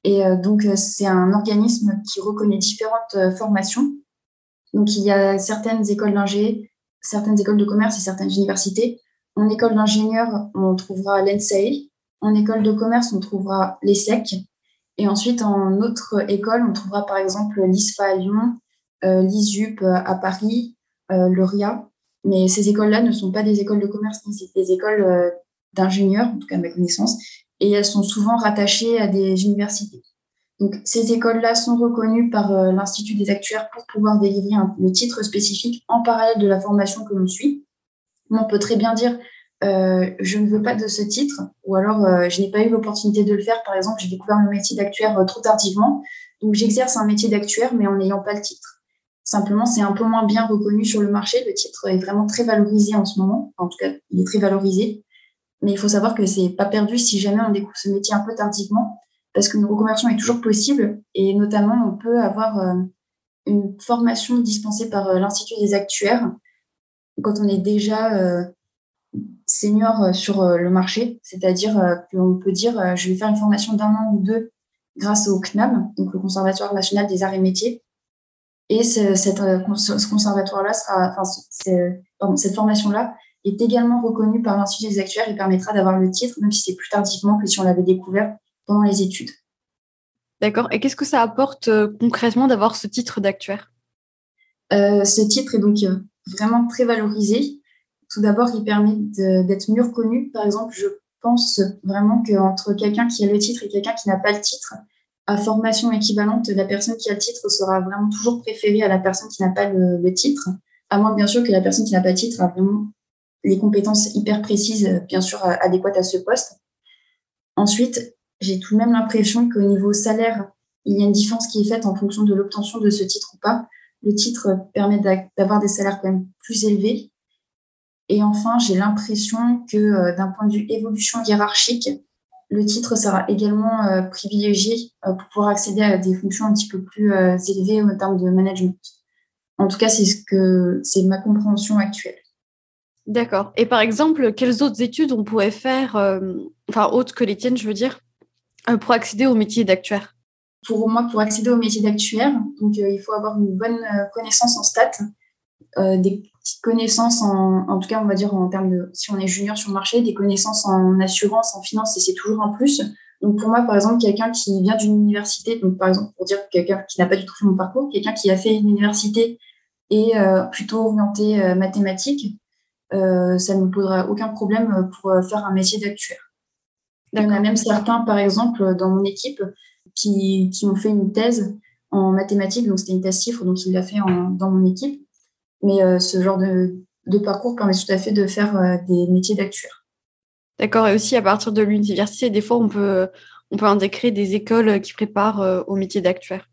Et euh, donc euh, c'est un organisme qui reconnaît différentes formations. Donc il y a certaines écoles d'ingé, certaines écoles de commerce et certaines universités. En école d'ingénieur, on trouvera l'ENSAE. En école de commerce, on trouvera l'ESSEC. Et ensuite, en autre école, on trouvera par exemple l'ISFA à Lyon, euh, l'ISUP euh, à Paris, euh, le RIA. Mais ces écoles-là ne sont pas des écoles de commerce, mais c'est des écoles d'ingénieurs, en tout cas à ma connaissance, et elles sont souvent rattachées à des universités. Donc, ces écoles-là sont reconnues par l'Institut des actuaires pour pouvoir délivrer le titre spécifique en parallèle de la formation que l'on suit. on peut très bien dire je ne veux pas de ce titre, ou alors je n'ai pas eu l'opportunité de le faire. Par exemple, j'ai découvert le métier d'actuaire trop tardivement, donc j'exerce un métier d'actuaire, mais en n'ayant pas le titre. Simplement, c'est un peu moins bien reconnu sur le marché. Le titre est vraiment très valorisé en ce moment. En tout cas, il est très valorisé. Mais il faut savoir que c'est pas perdu si jamais on découvre ce métier un peu tardivement, parce qu'une reconversion est toujours possible. Et notamment, on peut avoir euh, une formation dispensée par euh, l'Institut des actuaires quand on est déjà euh, senior sur le marché. C'est-à-dire qu'on peut dire, je vais faire une formation d'un an ou deux grâce au CNAM, donc le Conservatoire national des arts et métiers et ce, cette, ce conservatoire-là sera, enfin, cette formation-là est également reconnue par l'Institut des actuaires et permettra d'avoir le titre, même si c'est plus tardivement que si on l'avait découvert pendant les études. D'accord. Et qu'est-ce que ça apporte euh, concrètement d'avoir ce titre d'actuaire? Euh, Ce titre est donc vraiment très valorisé. Tout d'abord, il permet d'être mieux reconnu. Par exemple, je pense vraiment qu'entre quelqu'un qui a le titre et quelqu'un qui n'a pas le titre, à formation équivalente, la personne qui a le titre sera vraiment toujours préférée à la personne qui n'a pas le, titre, à moins bien sûr que la personne qui n'a pas le titre a vraiment les compétences hyper précises, bien sûr adéquates à ce poste. Ensuite, j'ai tout de même l'impression qu'au niveau salaire, il y a une différence qui est faite en fonction de l'obtention de ce titre ou pas. Le titre permet d'avoir des salaires quand même plus élevés. Et enfin, j'ai l'impression que euh, d'un point de vue évolution hiérarchique, le titre sera également euh, privilégié euh, pour pouvoir accéder à des fonctions un petit peu plus élevées en termes de management. En tout cas, c'est ce que c'est ma compréhension actuelle. D'accord. Et par exemple, quelles autres études on pourrait faire, enfin autres que les tiennes, je veux dire, pour accéder au métier d'actuaire? Pour moi, pour accéder au métier d'actuaire, euh, il faut avoir une bonne euh, connaissance en stats, euh, des connaissances en, en tout cas, on va dire en termes de, si on est junior sur le marché, des connaissances en assurance, en finance, et c'est toujours un plus. Donc pour moi, par exemple, quelqu'un qui vient d'une université, donc par exemple pour dire quelqu'un qui n'a pas du tout fait mon parcours, quelqu'un qui a fait une université et plutôt orienté mathématiques, ça ne me posera aucun problème pour faire un métier d'actuaire. Il y en a même certains, par exemple, dans mon équipe, qui, qui ont fait une thèse en mathématiques, donc c'était une thèse chiffre, donc il l'a fait dans mon équipe. Mais euh, ce genre de, de, parcours permet tout à fait de faire euh, des métiers d'actuaire. D'accord, et aussi à partir de l'université, des fois on peut, on peut intégrer des écoles qui préparent euh, au métier d'actuaire.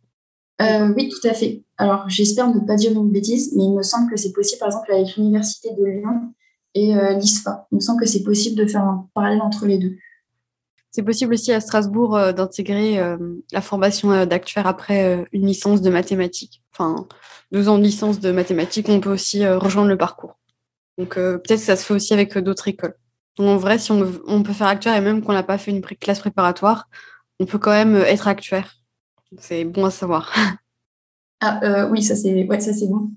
Oui, tout à fait. Alors j'espère ne pas dire une bêtise, mais il me semble que c'est possible, par exemple, avec l'Université de Lyon et l'ISFA. Il me semble que c'est possible de faire un parallèle entre les deux. C'est possible aussi à Strasbourg euh, d'intégrer euh, la formation euh, d'actuaire après une licence de mathématiques. Enfin, deux ans de licence de mathématiques, on peut aussi rejoindre le parcours. Donc peut-être que ça se fait aussi avec d'autres écoles. Donc en vrai, si on, peut faire actuaire et même qu'on n'a pas fait une classe préparatoire, on peut quand même être actuaire. C'est bon à savoir. [laughs] Ah oui, ça c'est ouais, ça c'est bon.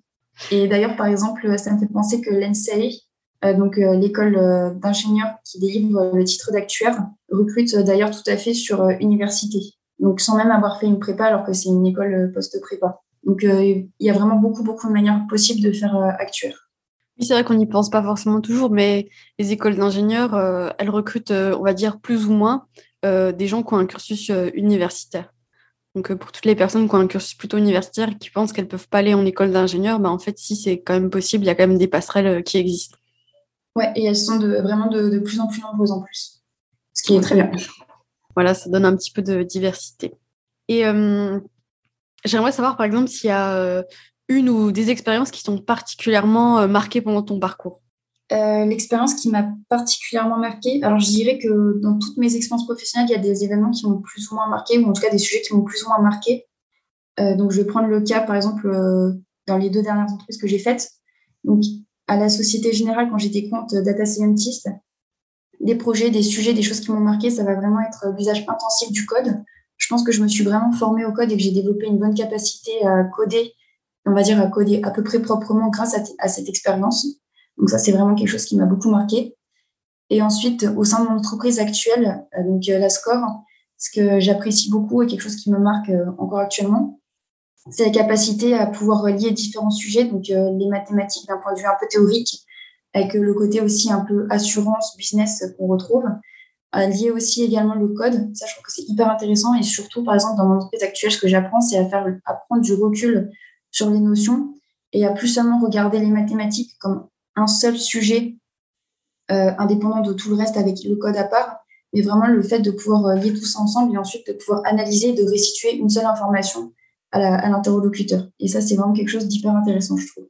Et d'ailleurs, par exemple, ça me fait penser que l'ENSEI, euh, donc euh, l'école euh, d'ingénieurs qui délivre le titre d'actuaire recrute d'ailleurs tout à fait sur université. Donc sans même avoir fait une prépa alors que c'est une école post-prépa. Donc il y a vraiment beaucoup beaucoup de manières possibles de faire actuaire. Oui, c'est vrai qu'on n'y pense pas forcément toujours, mais les écoles d'ingénieurs, elles recrutent, on va dire, plus ou moins des gens qui ont un cursus universitaire. Donc, pour toutes les personnes qui ont un cursus plutôt universitaire et qui pensent qu'elles ne peuvent pas aller en école d'ingénieur, bah, en fait, si c'est quand même possible, il y a quand même des passerelles qui existent. Ouais, et elles sont de, vraiment de, plus en plus nombreuses en plus, ce qui est très bien. Voilà, ça donne un petit peu de diversité. Et euh, j'aimerais savoir, par exemple, s'il y a euh, une ou des expériences qui sont particulièrement euh, marquées pendant ton parcours. L'expérience qui m'a particulièrement marquée, alors je dirais que dans toutes mes expériences professionnelles, il y a des événements qui m'ont plus ou moins marqué, ou en tout cas des sujets qui m'ont plus ou moins marqué. donc je vais prendre le cas, par exemple, dans les deux dernières entreprises que j'ai faites. Donc à la Société Générale quand j'étais compte data scientist, des projets, des sujets, des choses qui m'ont marqué, ça va vraiment être l'usage intensif du code. Je pense que je me suis vraiment formée au code et que j'ai développé une bonne capacité à coder, on va dire à coder à peu près proprement grâce à, cette expérience. Donc ça, c'est vraiment quelque chose qui m'a beaucoup marqué. Et ensuite, au sein de mon entreprise actuelle, euh, donc euh, la Score, ce que j'apprécie beaucoup et quelque chose qui me marque euh, encore actuellement, c'est la capacité à pouvoir relier différents sujets, donc les mathématiques d'un point de vue un peu théorique, avec le côté aussi un peu assurance, business qu'on retrouve, lier aussi également le code. Ça, je trouve que c'est hyper intéressant et surtout, par exemple, dans mon entreprise actuelle, ce que j'apprends, c'est à faire à prendre du recul sur les notions et à plus seulement regarder les mathématiques comme un seul sujet euh, indépendant de tout le reste avec le code à part, mais vraiment le fait de pouvoir lier tout ça ensemble et ensuite de pouvoir analyser, de restituer une seule information à l'interlocuteur. Et ça, c'est vraiment quelque chose d'hyper intéressant, je trouve.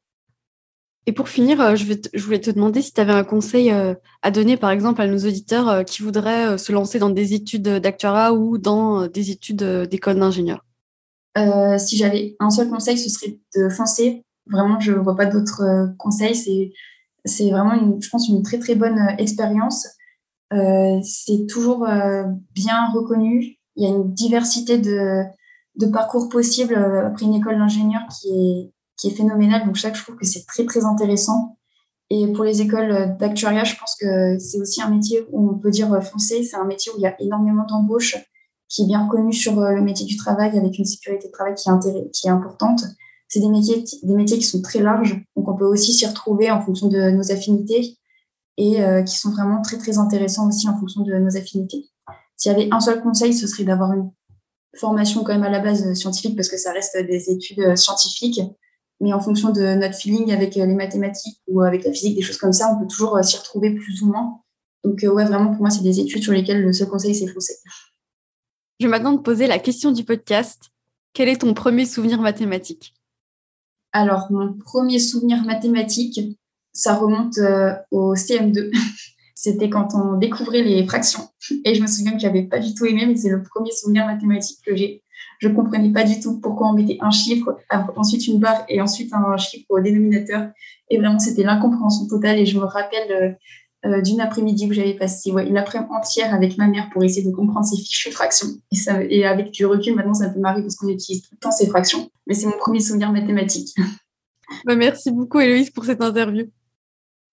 Et pour finir, euh, je, vais je voulais te demander si tu avais un conseil euh, à donner, par exemple, à nos auditeurs euh, qui voudraient se lancer dans des études d'actuariat ou dans des études d'école d'ingénieur. si j'avais un seul conseil, ce serait de foncer. Vraiment, je ne vois pas d'autres conseils. C'est, c'est vraiment, une, je pense, une très, très bonne expérience. c'est toujours bien reconnu. Il y a une diversité de, parcours possible euh, après une école d'ingénieur qui est, qui est phénoménale. Donc, chaque, je trouve que c'est très, très intéressant. Et pour les écoles d'actuariat, je pense que c'est aussi un métier où on peut dire foncé. C'est un métier où il y a énormément d'embauches, qui est bien reconnu sur euh, le métier du travail, avec une sécurité de travail qui est, qui est importante. C'est des métiers, des métiers qui sont très larges, donc on peut aussi s'y retrouver en fonction de nos affinités et euh, qui sont vraiment très très intéressants aussi en fonction de nos affinités. S'il y avait un seul conseil, ce serait d'avoir une formation quand même à la base scientifique parce que ça reste des études scientifiques, mais en fonction de notre feeling avec les mathématiques ou avec la physique, des choses comme ça, on peut toujours s'y retrouver plus ou moins. Donc ouais, vraiment pour moi, c'est des études sur lesquelles le seul conseil c'est foncer. Je vais maintenant te poser la question du podcast. Quel est ton premier souvenir mathématique? Alors, mon premier souvenir mathématique, ça remonte euh, au CM2. [laughs] C'était quand on découvrait les fractions. Et je me souviens que j'avais pas du tout aimé, mais c'est le premier souvenir mathématique que j'ai. Je comprenais pas du tout pourquoi on mettait un chiffre, ensuite une barre et ensuite un chiffre au dénominateur. Et vraiment, c'était l'incompréhension totale. Et je me rappelle euh, euh, d'une après-midi où j'avais passé ouais, une après-midi entière avec ma mère pour essayer de comprendre ces fichues fractions. Et, ça, et avec du recul, maintenant, ça me fait marrer parce qu'on utilise tout le temps ces fractions. Mais c'est mon premier souvenir mathématique. [laughs] Bah, merci beaucoup, Héloïse, pour cette interview.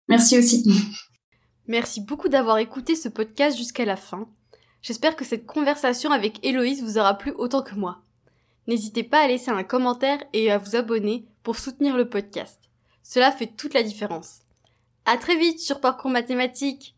Merci aussi. [laughs] Merci beaucoup d'avoir écouté ce podcast jusqu'à la fin. J'espère que cette conversation avec Héloïse vous aura plu autant que moi. N'hésitez pas à laisser un commentaire et à vous abonner pour soutenir le podcast. Cela fait toute la différence. À très vite sur Parcours Mathématiques